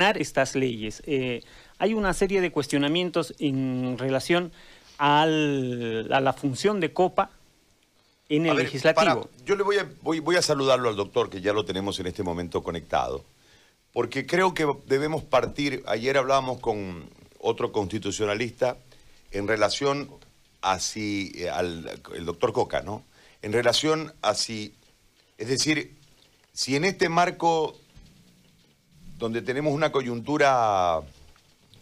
estas leyes. Eh, hay una serie de cuestionamientos en relación al, a la función de Copa en el legislativo. yo le voy a, voy, voy a saludarlo al doctor, que ya lo tenemos en este momento conectado, porque creo que debemos partir, ayer hablábamos con otro constitucionalista en relación a si, eh, al el doctor Coca, ¿no? En relación a si, es decir, si en este marco donde tenemos una coyuntura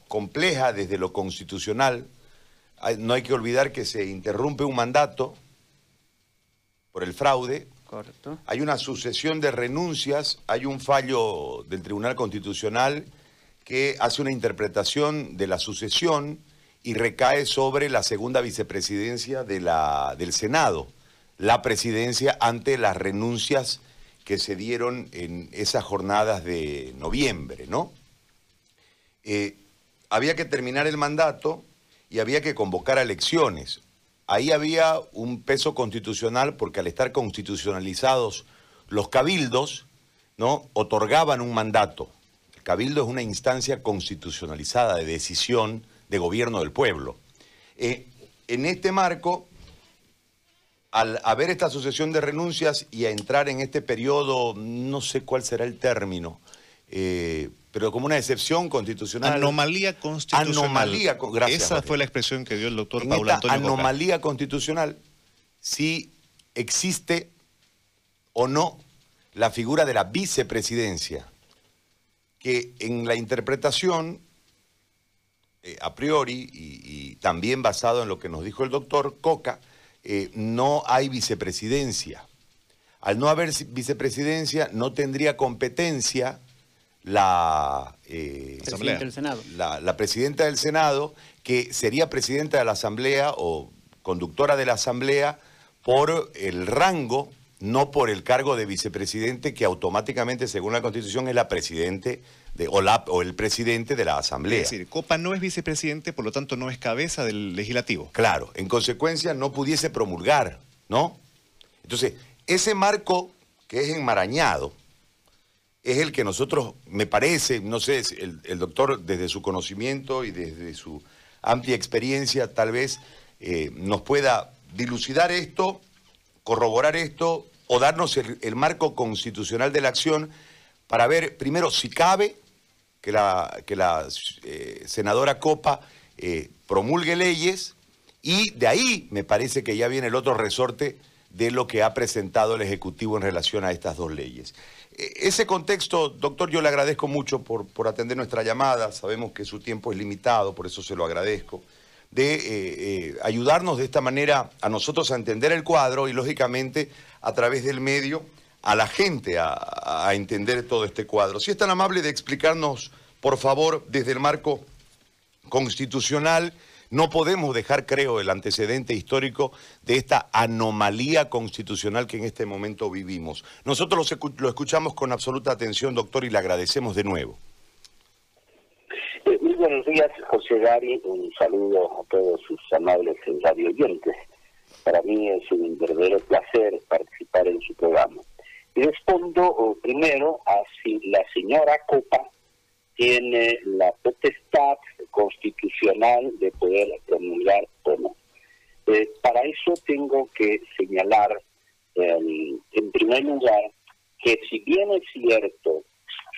compleja desde lo constitucional, no hay que olvidar que se interrumpe un mandato por el fraude. Correcto. Hay una sucesión de renuncias, hay un fallo del Tribunal Constitucional que hace una interpretación de la sucesión y recae sobre la segunda vicepresidencia de la, del Senado, la presidencia ante las renuncias que se dieron en esas jornadas de noviembre, ¿no? Eh, había que terminar el mandato y había que convocar elecciones. Ahí había un peso constitucional porque al estar constitucionalizados los cabildos, ¿no? otorgaban un mandato. El cabildo es una instancia constitucionalizada de decisión de gobierno del pueblo. Eh, en este marco, al haber esta sucesión de renuncias y a entrar en este periodo, no sé cuál será el término, eh, pero como una excepción constitucional. Anomalía constitucional. Anomalía, gracias. Esa fue la expresión que dio el doctor en Paulo Antonio Anomalía constitucional, si existe o no la figura de la vicepresidencia, que en la interpretación, eh, a priori, y también basado en lo que nos dijo el doctor Coca, eh, no hay vicepresidencia. Al no haber vicepresidencia, no tendría competencia la, eh, presidenta del Senado. La, presidenta del Senado, que sería presidenta de la Asamblea o conductora de la Asamblea por el rango, no por el cargo de vicepresidente, que automáticamente, según la Constitución, es la presidente de, o, o el presidente de la Asamblea. Es decir, Copa no es vicepresidente, por lo tanto no es cabeza del legislativo. Claro, en consecuencia no pudiese promulgar, ¿no? Entonces, ese marco que es enmarañado es el que nosotros, me parece, no sé, el, el doctor desde su conocimiento y desde su amplia experiencia tal vez eh, nos pueda dilucidar esto, corroborar esto o darnos el marco constitucional de la acción para ver primero si cabe que la, que la eh, senadora Copa eh, promulgue leyes y de ahí me parece que ya viene el otro resorte de lo que ha presentado el Ejecutivo en relación a estas dos leyes. E, ese contexto, doctor, yo le agradezco mucho por, por atender nuestra llamada, sabemos que su tiempo es limitado, por eso se lo agradezco, de eh, ayudarnos de esta manera a nosotros a entender el cuadro y lógicamente a través del medio a la gente a, entender todo este cuadro. Si es tan amable de explicarnos, por favor, desde el marco constitucional, no podemos dejar, creo, el antecedente histórico de esta anomalía constitucional que en este momento vivimos. Nosotros lo, escuchamos con absoluta atención, doctor, y le agradecemos de nuevo. Eh, buenos días, José Gary. Un saludo a todos sus amables radio oyentes. Para mí es un verdadero placer participar en su programa respondo primero a si la señora Copa tiene la potestad constitucional de poder promulgar o no. Eh, para eso tengo que señalar, em, en primer lugar, que si bien es cierto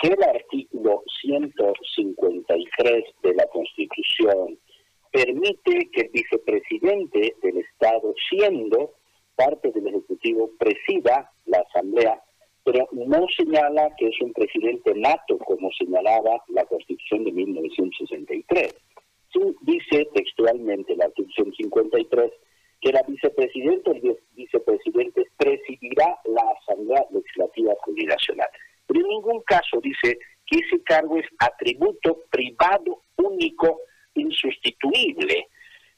que el artículo 153 de la Constitución permite que el vicepresidente del Estado, siendo parte del Ejecutivo, presida la Asamblea pero no señala que es un presidente nato, como señalaba la Constitución de 1963. Sí, dice textualmente la Constitución 53 que la vicepresidenta o el vicepresidente presidirá la Asamblea Legislativa Congregacional. Ningún caso dice que ese cargo es atributo privado, único, insustituible.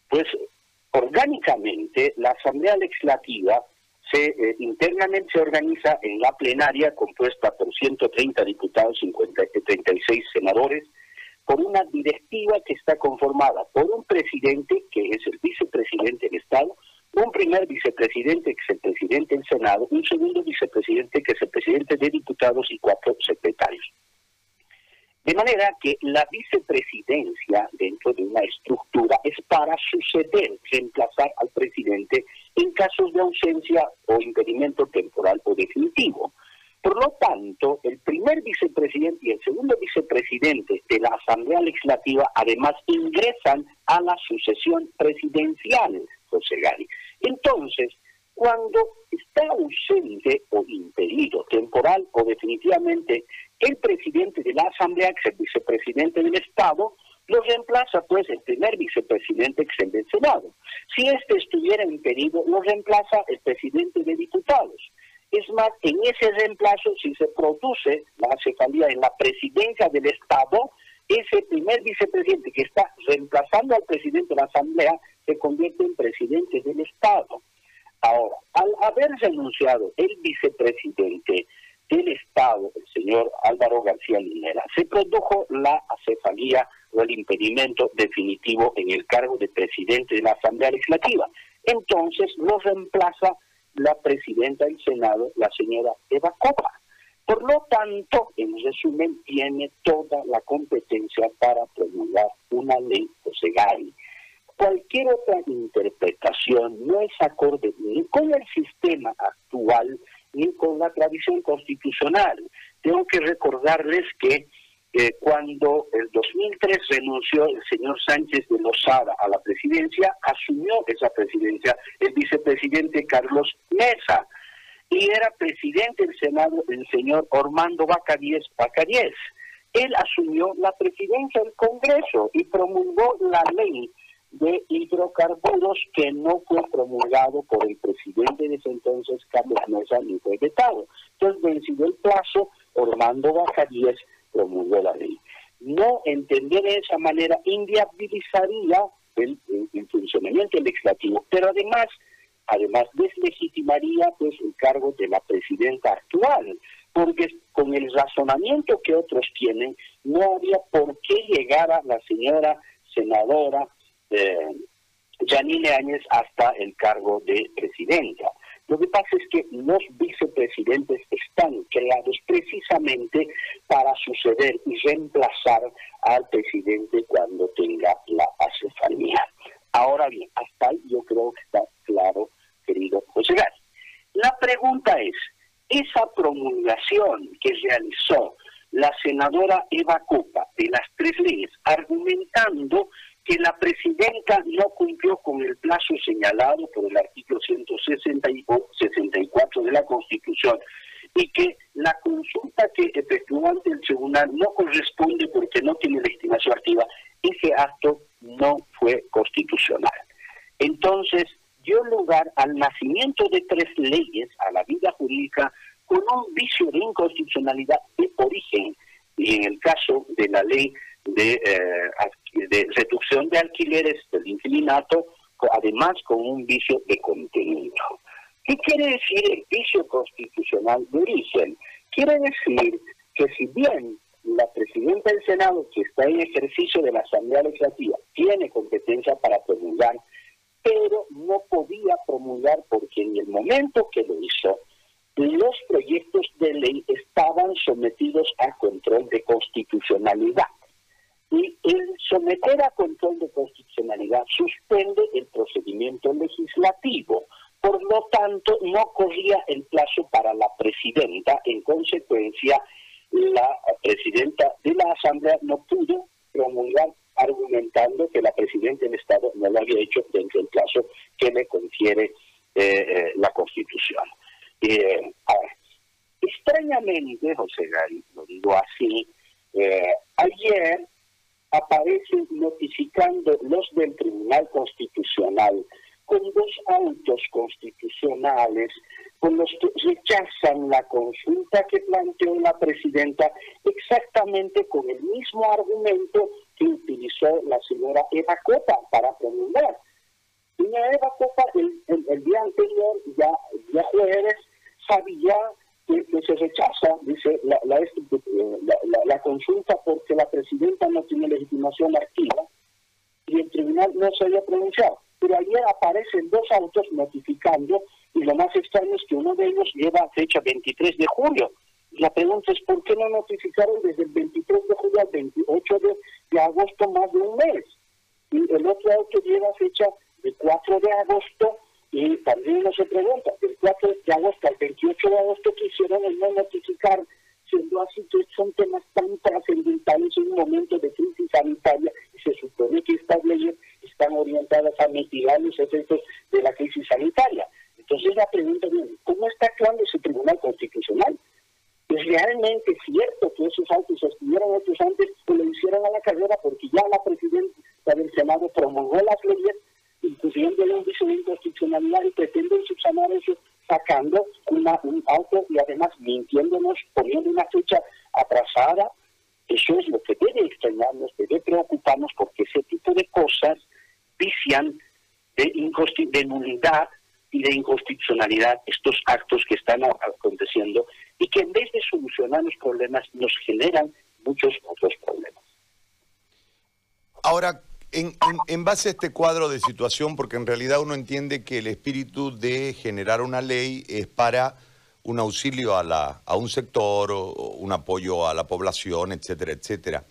Pues orgánicamente la Asamblea Legislativa eh, internamente se organiza en la plenaria compuesta por 130 diputados, 50, 36 senadores, por una directiva que está conformada por un presidente, que es el vicepresidente del Estado, un primer vicepresidente, que es el presidente del Senado, un segundo vicepresidente, que es el presidente de diputados, y cuatro secretarios. De manera que la vicepresidencia dentro de una estructura es para suceder, reemplazar al presidente en casos de ausencia o impedimento temporal o definitivo. Por lo tanto, el primer vicepresidente y el segundo vicepresidente de la Asamblea Legislativa además ingresan a la sucesión presidencial, Entonces, cuando está ausente o impedido temporal o definitivamente el presidente de la Asamblea, que es el vicepresidente del Estado, lo reemplaza pues el primer vicepresidente, que es el del Senado. Si este estuviera impedido, lo reemplaza el presidente de diputados. Es más, en ese reemplazo, si se produce la cefalía en la presidencia del Estado, ese primer vicepresidente que está reemplazando al presidente de la Asamblea se convierte en presidente del Estado. Ahora, al haber renunciado el vicepresidente del Estado, el señor Álvaro García Linera, se produjo la acefalía o el impedimento definitivo en el cargo de presidente de la Asamblea Legislativa. Entonces lo reemplaza la presidenta del Senado, la señora Eva Copa. Por lo tanto, en resumen, tiene toda la competencia para promulgar una ley Gari. Cualquier otra interpretación no es acorde ni con el sistema actual ni con la tradición constitucional. Tengo que recordarles que eh, cuando el 2003 renunció el señor Sánchez de Lozada a la presidencia, asumió esa presidencia el vicepresidente Carlos Mesa y era presidente del Senado el señor Ormando Bacaríes Bacaríes. Él asumió la presidencia del Congreso y promulgó la ley de hidrocarburos que no fue promulgado por el presidente de ese entonces, Carlos Mesa, ni fue vetado. Entonces, vencido el plazo, Orlando Bacarías promulgó la ley. No entender de esa manera inviabilizaría el, funcionamiento legislativo, pero además además deslegitimaría pues el cargo de la presidenta actual, porque con el razonamiento que otros tienen, no había por qué llegar a la señora senadora eh, Janine Áñez hasta el cargo de presidenta. Lo que pasa es que los vicepresidentes están creados precisamente para suceder y reemplazar al presidente cuando tenga la acefalía. Ahora bien, hasta ahí yo creo que está claro, querido José Gás. La pregunta es, esa promulgación que realizó la senadora Eva Copa de las tres leyes, argumentando que la presidenta no cumplió con el plazo señalado por el artículo 164 de la Constitución y que la consulta que efectuó ante el tribunal no corresponde porque no tiene legitimación activa, ese acto no fue constitucional. Entonces, dio lugar al nacimiento de tres leyes a la vida jurídica con un vicio de inconstitucionalidad de origen, y en el caso de la ley de, eh, de reducción de alquileres del inquilinato, además con un vicio de contenido. ¿Qué quiere decir el vicio constitucional de origen? Quiere decir que si bien la presidenta del Senado, que está en ejercicio de la Asamblea Legislativa, tiene competencia para promulgar, pero no podía promulgar porque en el momento que lo hizo, los proyectos de ley estaban sometidos a control de constitucionalidad y el someter a control de constitucionalidad suspende el procedimiento legislativo. Por lo tanto, no corría el plazo para la presidenta. En consecuencia, la presidenta de la Asamblea no pudo promulgar argumentando que la presidenta del Estado no lo había hecho dentro del plazo que le confiere eh, eh, la Constitución. Eh, ahora, extrañamente, José Gary, lo digo así, ayer aparecen notificando los del Tribunal Constitucional con dos autos constitucionales con los que rechazan la consulta que planteó la presidenta exactamente con el mismo argumento que utilizó la señora Eva Copa para promulgar. Señora Eva Copa el, día anterior, ya, ya jueves, sabía que, se rechaza, dice la, la, la, consulta porque la presidenta no tiene legitimación activa y el tribunal no se había pronunciado. Pero ayer aparecen dos autos notificando y lo más extraño es que uno de ellos lleva fecha 23 de julio. La pregunta es, ¿por qué no notificaron desde el 23 de julio al 28 de, agosto más de un mes? Y el otro auto lleva fecha del 4 de agosto y también uno se pregunta, del 4 de agosto al 28 de agosto quisieron el no notificar, siendo así que son temas tan trascendentales en un momento de crisis sanitaria y se supone que estas leyes están orientadas a mitigar los efectos de la crisis sanitaria. Entonces la pregunta es, ¿cómo está actuando ese Tribunal Constitucional? ¿Es realmente cierto que esos autos estuvieron hechos antes o lo hicieron a la carrera porque ya la presidenta del Senado promulgó las leyes incluyendo un vicio de inconstitucionalidad y pretenden subsanar eso sacando una, un auto y además mintiéndonos, poniendo una fecha atrasada. Eso es lo que debe extrañarnos, debe preocuparnos porque ese tipo de cosas vician de, de nulidad y de inconstitucionalidad estos actos que están aconteciendo y que en vez de solucionar los problemas nos generan muchos otros problemas. Ahora, en, base a este cuadro de situación, porque en realidad uno entiende que el espíritu de generar una ley es para un auxilio a, la, a un sector, o, un apoyo a la población, etcétera, etcétera.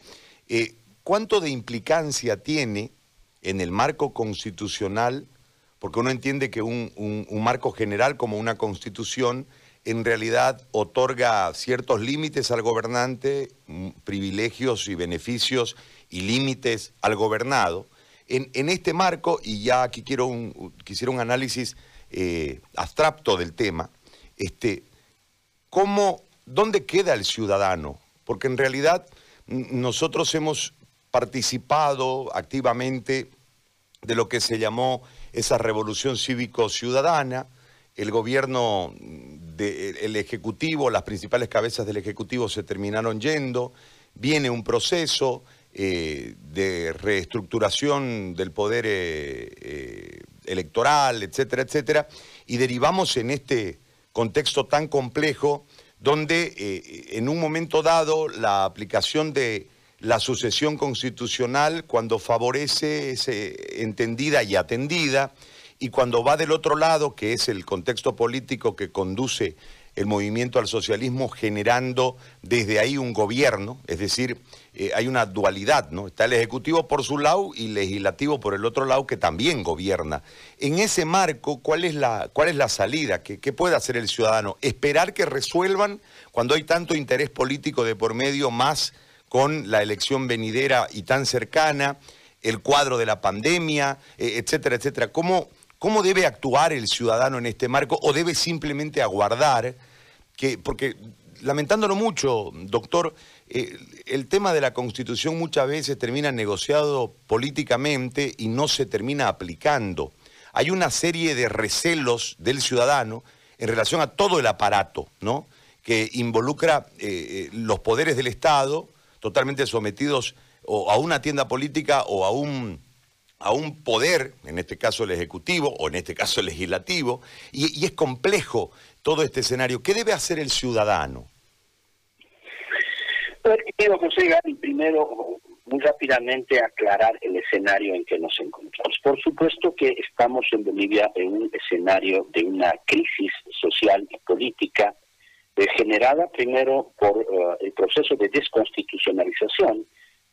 Eh, ¿Cuánto de implicancia tiene en el marco constitucional? Porque uno entiende que un, un marco general como una constitución en realidad otorga ciertos límites al gobernante, mm, privilegios y beneficios y límites al gobernado. En, este marco, y ya aquí quiero un, quisiera un análisis eh, abstracto del tema, este, ¿cómo, ¿dónde queda el ciudadano? Porque en realidad nosotros hemos participado activamente de lo que se llamó esa revolución cívico-ciudadana, el gobierno, el Ejecutivo, las principales cabezas del Ejecutivo se terminaron yendo, viene un proceso, eh, de reestructuración del poder eh, eh, electoral, etcétera, etcétera, y derivamos en este contexto tan complejo donde en un momento dado la aplicación de la sucesión constitucional cuando favorece es entendida y atendida y cuando va del otro lado, que es el contexto político que conduce el movimiento al socialismo generando desde ahí un gobierno, es decir, eh, hay una dualidad, ¿no? Está el Ejecutivo por su lado y Legislativo por el otro lado que también gobierna. En ese marco, ¿cuál es la, cuál es la salida? ¿Qué, ¿Qué puede hacer el ciudadano? ¿Esperar que resuelvan cuando hay tanto interés político de por medio más con la elección venidera y tan cercana, el cuadro de la pandemia, eh, etcétera, etcétera? ¿Cómo, ¿Cómo debe actuar el ciudadano en este marco o debe simplemente aguardar que, porque lamentándolo mucho, doctor, eh, el tema de la Constitución muchas veces termina negociado políticamente y no se termina aplicando. Hay una serie de recelos del ciudadano en relación a todo el aparato, ¿no? que involucra eh, eh, los poderes del Estado totalmente sometidos o a una tienda política o a un, a un poder, en este caso el Ejecutivo o en este caso el Legislativo, y, y es complejo todo este escenario. ¿Qué debe hacer el ciudadano? Quiero, José Gary, primero muy rápidamente aclarar el escenario en que nos encontramos. Por supuesto que estamos en Bolivia en un escenario de una crisis social y política eh, generada primero por eh, el proceso de desconstitucionalización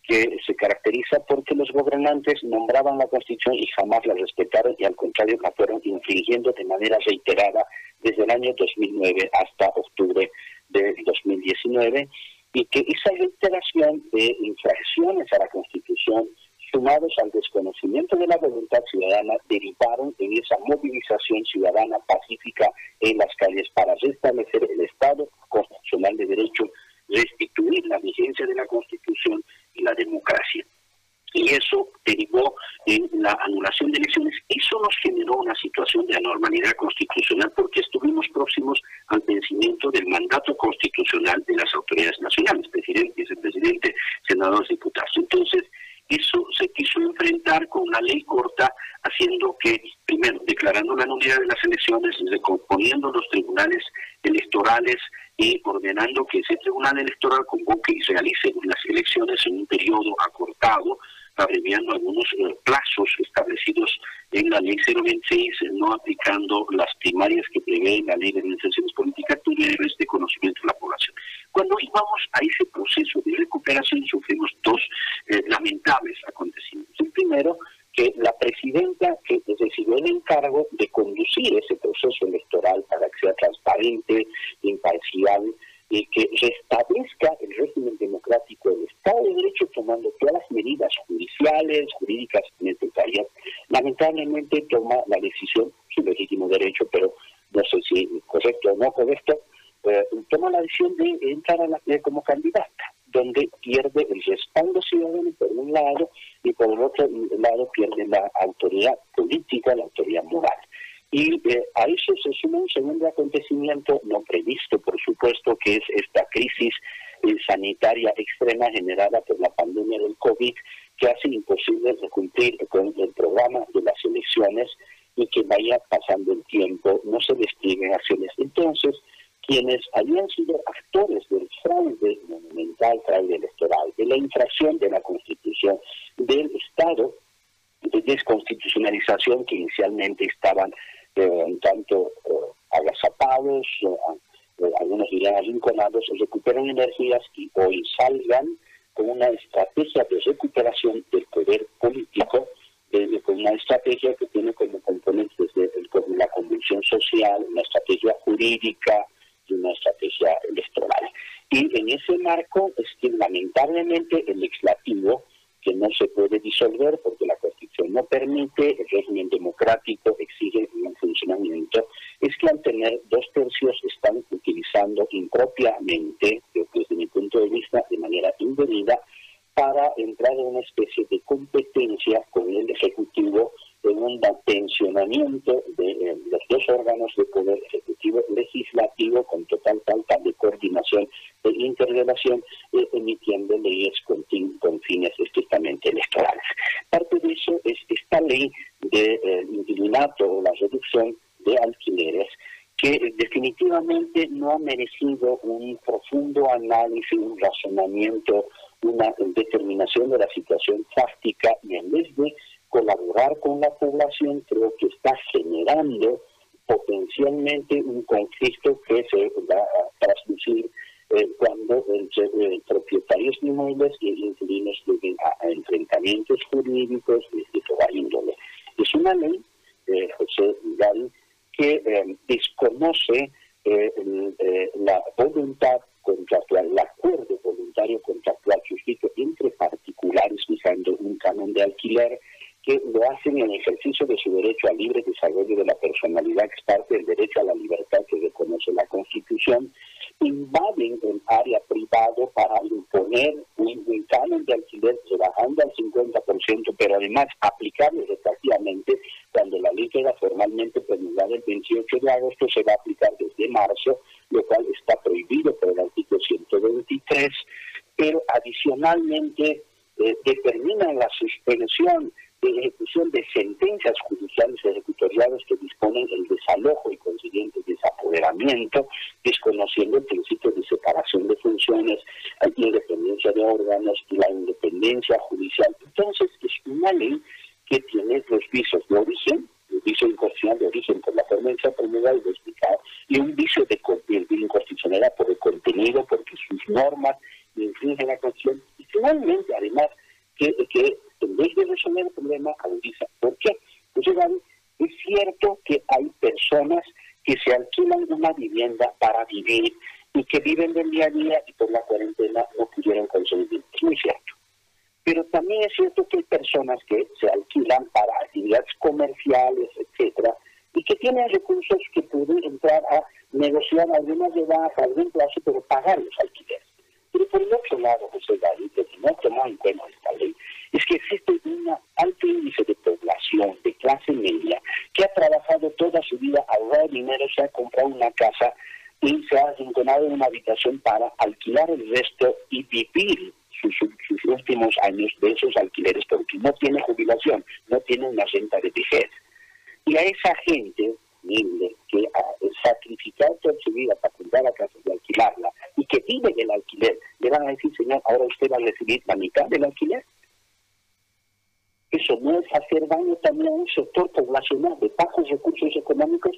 que se caracteriza porque los gobernantes nombraban la Constitución y jamás la respetaron y al contrario la fueron infringiendo de manera reiterada desde el año 2009 hasta octubre de 2019 y que esa reiteración de infracciones a la Constitución sumados al desconocimiento de la voluntad ciudadana, derivaron en esa movilización ciudadana pacífica en las calles para restablecer el Estado constitucional de derecho, restituir la vigencia de la Constitución y la democracia y eso derivó en la anulación de elecciones. Eso nos generó una situación de anormalidad constitucional porque estuvimos próximos al vencimiento del mandato constitucional de las autoridades nacionales, presidente, vicepresidente, senadores, diputados. Entonces, eso se quiso enfrentar con una ley corta, haciendo que, primero, declarando la nulidad de las elecciones, recomponiendo los tribunales electorales y ordenando que ese tribunal electoral convoque y realice las elecciones en un periodo acortado, abreviando algunos eh, plazos establecidos en la ley 026, no aplicando las primarias que prevé la ley de organizaciones políticas, tuvieron este conocimiento de la población. Cuando íbamos a ese proceso de recuperación, sufrimos dos eh, lamentables acontecimientos. El primero, que la presidenta que recibió el encargo de conducir ese proceso electoral para que sea transparente, imparcial, y que restablezca el régimen democrático del Estado de Derecho tomando todas las medidas judiciales, jurídicas necesarias. Lamentablemente toma la decisión, su legítimo derecho, pero no sé si correcto o no correcto, eh, toma la decisión de entrar a la, como candidata, donde pierde el respaldo ciudadano por un lado y por el otro lado pierde la autoridad política, la autoridad moral. Y eh, a eso se suma un segundo acontecimiento no previsto, por supuesto, que es esta crisis eh, sanitaria extrema generada por la pandemia del COVID, que hace imposible cumplir con el programa de las elecciones y que vaya pasando el tiempo, no se desplieguen acciones. Entonces, quienes habían sido actores del fraude monumental, fraude electoral, de la infracción de la Constitución, del Estado de desconstitucionalización que inicialmente estaban un tanto eh, agazapados, eh, algunos dirían arrinconados, recuperan energías y hoy salgan con una estrategia de recuperación del poder político, con una estrategia que tiene como componentes de, la convulsión social, una estrategia jurídica y una estrategia electoral. Y en ese marco es que lamentablemente el legislativo, que no se puede disolver porque la Constitución no permite, el régimen democrático exige un funcionamiento, es que al tener dos tercios están utilizando impropiamente, desde mi punto de vista, de manera indebida, para entrar en una especie de competencia con el Ejecutivo en un tensionamiento de eh, los dos órganos de poder ejecutivo legislativo con total falta de coordinación e interrelación, eh, emitiendo leyes con, fines estrictamente electorales. Parte de eso es esta ley de eh, o la reducción de alquileres que definitivamente no ha merecido un profundo análisis, un razonamiento, una determinación de la situación fáctica y en vez de colaborar con la población creo que está generando potencialmente un conflicto que se va a transducir eh, cuando el, propietarios de inmuebles y inquilinos lleguen a, enfrentamientos jurídicos de, toda índole. Es una ley, eh, José Gal, que eh, desconoce la voluntad contractual, el acuerdo voluntario contractual suscrito entre particulares fijando un canon de alquiler que lo hacen en ejercicio de su derecho al libre desarrollo de la personalidad, que es parte del derecho a la libertad que reconoce la Constitución, invaden el área privado para imponer un, canon de alquiler rebajando al 50%, pero además aplicarlo retroactivamente cuando la ley queda formalmente promulgada el 28 de agosto, se va a aplicar desde marzo, lo cual está prohibido por el artículo 123, pero adicionalmente eh, determina la suspensión ejecución de sentencias judiciales ejecutoriales que disponen el desalojo y consiguiente desapoderamiento, desconociendo el principio de separación de funciones, la independencia de órganos y la independencia judicial. Entonces, es una ley que tiene los visos de origen, el vicio inconstitucional de origen por la forma en que se ha y explicado, y un vicio de, inconstitucionalidad por el contenido, porque sus normas infringen la Constitución, y finalmente, además, que, que en vez de resolver el problema, agudiza. ¿Por qué? Pues es cierto que hay personas que se alquilan una vivienda para vivir y que viven del día a día y por la cuarentena no pudieron conseguir. Es muy cierto. Pero también es cierto que hay personas que se alquilan para actividades comerciales, etcétera, y que tienen recursos que pueden entrar a negociar algunas de baja, algún plazo, pero pagar los alquileres. Pero por el otro lado, José David, que no tomó en cuenta esta ley, es que existe un alto índice de población de clase media que ha trabajado toda su vida, ahorrado dinero, se ha comprado una casa y se ha arrinconado en una habitación para alquilar el resto vivir sus, últimos años de esos alquileres porque no tiene jubilación, no tiene una renta de vejez. Y a esa gente que ha sacrificado toda su vida para comprar la casa y alquilarla y que vive el alquiler, le van a decir, señor, ahora usted va a recibir la mitad del alquiler. eso no es hacer daño también a un sector poblacional de bajos recursos económicos,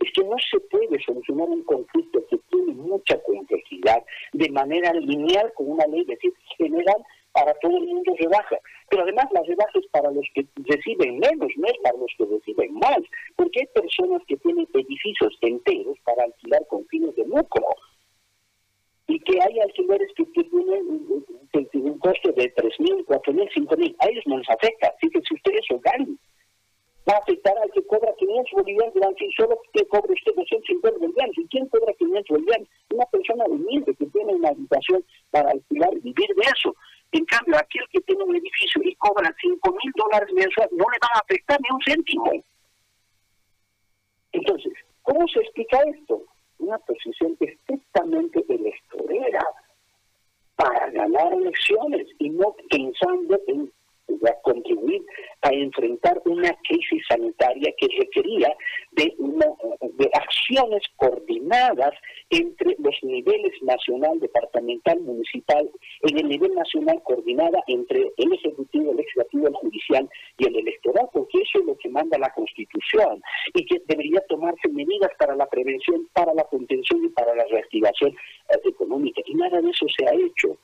es que no se puede solucionar un conflicto que tiene mucha complejidad de manera lineal con una ley, decir, general para todo el mundo rebaja. Pero además las rebajas para los que reciben menos, no es para los que reciben más, porque hay personas que tienen edificios enteros para alquilar con fines de lucro y que hay alquileres que, tienen un, costo de 3.000, 4.000, 5.000. A ellos no les afecta. Así que si ustedes ganan, a afectar al que cobra 500 bolivianos si solo que cobre usted 250 bolivianos. ¿Y quién cobra 500 bolivianos? Una persona humilde que tiene una habitación para alquilar y vivir de eso. En cambio, aquel que tiene un edificio y cobra 5 mil dólares mensuales no le va a afectar ni un céntimo. Entonces, ¿cómo se explica esto? Una posición estrictamente electorera para ganar elecciones y no pensando en a contribuir a enfrentar una crisis sanitaria que requería de, acciones coordinadas entre los niveles nacional, departamental, municipal, en el nivel nacional coordinada entre el Ejecutivo, el Legislativo, el Judicial y el Electoral, porque eso es lo que manda la Constitución y que debería tomarse medidas para la prevención, para la contención y para la reactivación eh, económica. Y nada de eso se ha hecho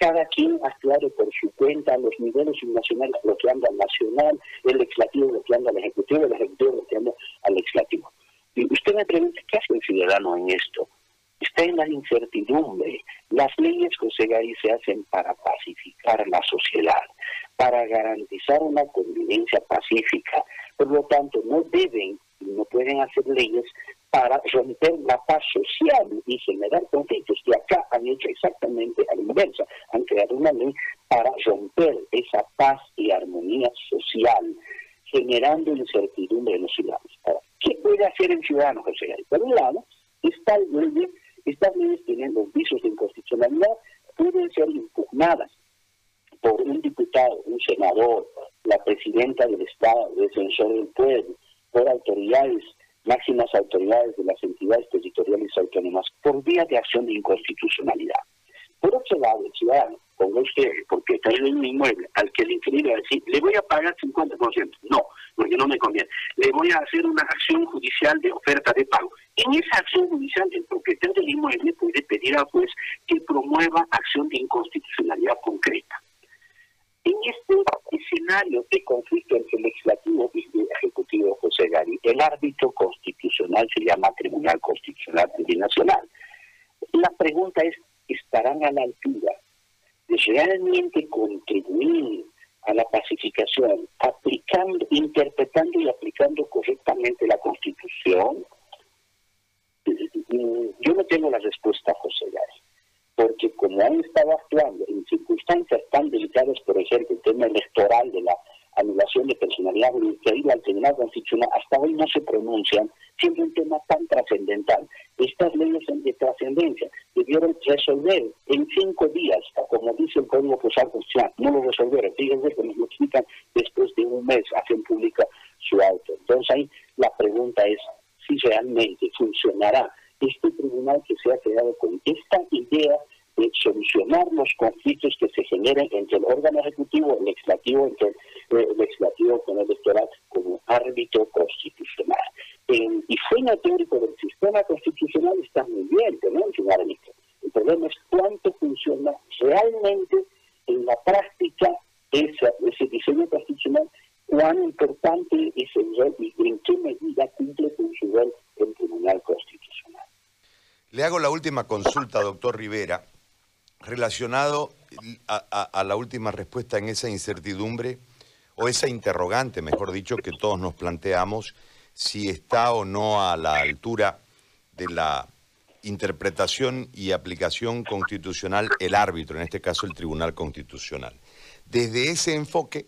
cada quien actuado por su cuenta, los niveles nacionales bloqueando al nacional, el legislativo bloqueando al ejecutivo, el ejecutivo bloqueando al legislativo. Y usted me pregunta, ¿qué hace el ciudadano en esto? Está en la incertidumbre. Las leyes, José Gay, se hacen para pacificar la sociedad, para garantizar una convivencia pacífica. Por lo tanto, no deben no pueden hacer leyes para romper la paz social y generar conflictos. Y acá han hecho exactamente a la inversa. Han creado una ley para romper esa paz y armonía social, generando incertidumbre en los ciudadanos. ¿qué puede hacer el ciudadano, José Por un lado, estas leyes, estas leyes tienen los visos de inconstitucionalidad, pueden ser impugnadas por un diputado, un senador, la presidenta del Estado, defensor del pueblo, por autoridades máximas autoridades de las entidades territoriales autónomas por vía de acción de inconstitucionalidad. Por otro lado, el ciudadano, ponga usted, porque está en un inmueble al que el inquilino va a decir, le voy a pagar 50%. No, porque no me conviene. Le voy a hacer una acción judicial de oferta de pago. En esa acción judicial, el propietario del inmueble puede pedir al juez que promueva acción de inconstitucionalidad concreta. En este escenario de conflicto entre el legislativo y el ejecutivo José Gari, el árbitro constitucional se llama Tribunal Constitucional Plurinacional. La pregunta es, ¿estarán a la altura de realmente contribuir a la pacificación, aplicando, interpretando y aplicando correctamente la Constitución? Yo no tengo la respuesta, José Gari porque como han estado actuando en circunstancias tan delicadas, por ejemplo, el tema electoral de la anulación de personalidad iba al Tribunal Constitucional, hasta hoy no se pronuncian, siendo un tema tan trascendental. Estas leyes son de trascendencia debieron resolver en cinco días, como dice el Código Postal Constitucional, no lo resolvieron. Fíjense que nos lo explican después de un mes, hacen pública su auto. Entonces ahí la pregunta es si realmente funcionará este tribunal que se ha quedado con esta idea de solucionar los conflictos que se generen entre el órgano ejecutivo, el legislativo, entre el, legislativo con el electoral como árbitro constitucional. y fuera teórico del sistema constitucional está muy bien, tenemos un árbitro. El problema es cuánto funciona realmente en la práctica ese diseño constitucional, cuán importante es el rol y en qué medida cumple con su rol el Tribunal Constitucional. Le hago la última consulta, doctor Rivera, relacionado a, la última respuesta en esa incertidumbre, o esa interrogante, mejor dicho, que todos nos planteamos, si está o no a la altura de la interpretación y aplicación constitucional el árbitro, en este caso el Tribunal Constitucional. Desde ese enfoque,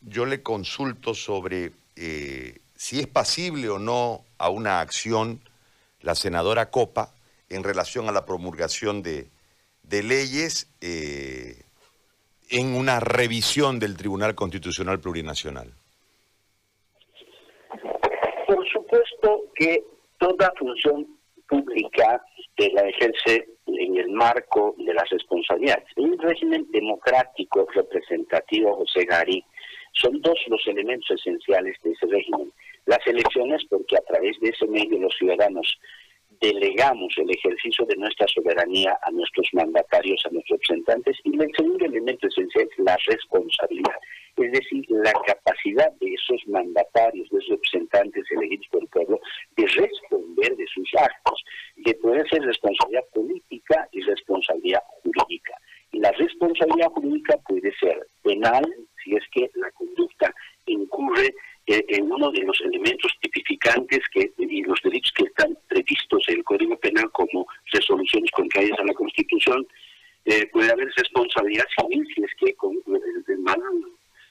yo le consulto sobre eh, si es pasible o no a una acción la senadora Copa en relación a la promulgación de, leyes eh, en una revisión del Tribunal Constitucional Plurinacional? Por supuesto que toda función pública de la ejerce en el marco de las responsabilidades. En un régimen democrático representativo, José Gari, Son dos los elementos esenciales de ese régimen. Las elecciones, porque a través de ese medio los ciudadanos delegamos el ejercicio de nuestra soberanía a nuestros mandatarios, a nuestros representantes, y el segundo elemento esencial es la responsabilidad, es decir, la capacidad de esos mandatarios, de esos representantes elegidos por el pueblo, de responder de sus actos, que puede ser responsabilidad política y responsabilidad jurídica. Y la responsabilidad jurídica puede ser penal, si es que la conducta incurre eh, en uno de los elementos tipificantes que, y los delitos que están previstos en el Código Penal como resoluciones contrarias a la Constitución, eh, puede haber responsabilidad civil si es que con el mal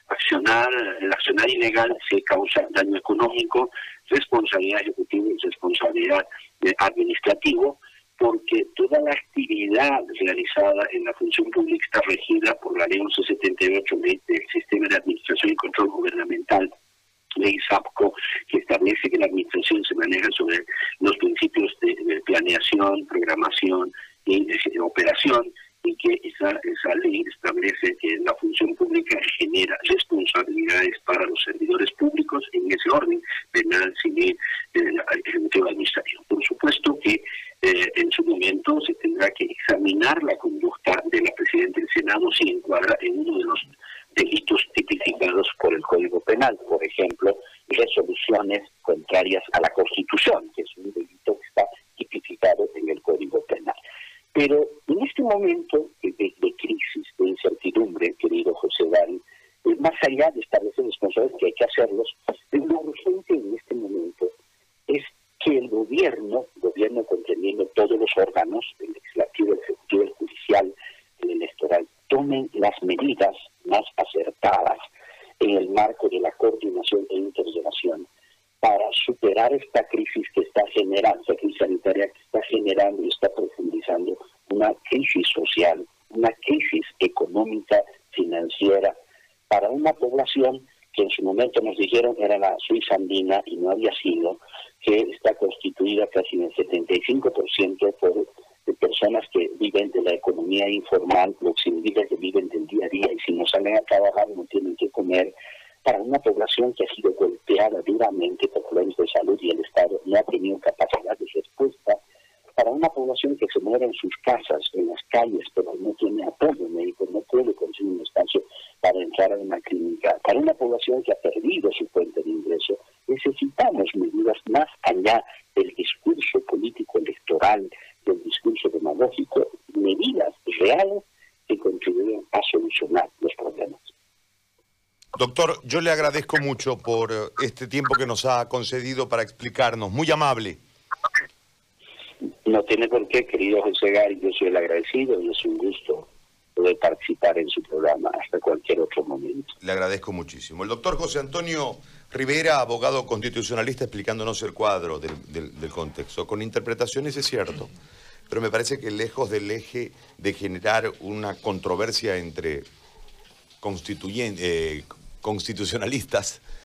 accionar, el accionar ilegal se causa daño económico, responsabilidad ejecutiva y responsabilidad eh, administrativa, porque toda la actividad realizada en la función pública está regida por la ley 1178 del Sistema de Administración y Control Gubernamental ley SAPCO, que establece que la administración se maneja sobre los principios de, planeación, programación y operación, y que esa, esa ley establece que la función pública genera responsabilidades para los servidores públicos en ese orden, penal, civil, eh, ejecutivo administrativo. Por supuesto que eh, en su momento se tendrá que examinar la conducta de la presidenta del Senado si encuadra en uno de los delitos tipificados por el Código Penal, por ejemplo, resoluciones contrarias a la Constitución, que es un delito que está tipificado en el Código Penal. Pero en este momento de, crisis, de incertidumbre, querido José Dari, eh, más allá de establecer responsabilidades que hay que hacerlos, lo urgente en este momento es que el gobierno, gobierno comprendiendo todos los órganos, el legislativo, el ejecutivo, el judicial, el electoral, tomen las medidas más acertadas en el marco de la coordinación e integración para superar esta crisis que está generando, esta crisis sanitaria que está generando y está profundizando una crisis social, una crisis económica, financiera, para una población que en su momento nos dijeron era la Suiza andina y no había sido, que está constituida casi en el 75% por de personas que viven de la economía informal, lo que significa que viven del día a día y si no salen a trabajar no tienen que comer, para una población que ha sido golpeada duramente por problemas de salud y el Estado no ha tenido capacidad de respuesta, para una población que se muere en sus casas, en las calles, pero no tiene apoyo médico, no puede conseguir un espacio para entrar a una clínica, para una población que ha perdido su fuente de ingreso, necesitamos medidas más allá del discurso político electoral del discurso demagógico medidas reales que contribuyan a solucionar los problemas. Doctor, yo le agradezco mucho por eh, este tiempo que nos ha concedido para explicarnos. Muy amable. No tiene por qué, querido José Gary, yo soy el agradecido y es un gusto poder participar en su programa hasta cualquier otro momento. Le agradezco muchísimo. El doctor José Antonio Rivera, abogado constitucionalista, explicándonos el cuadro del, contexto. Con interpretaciones es cierto, pero me parece que lejos del eje de generar una controversia entre eh, constitucionalistas,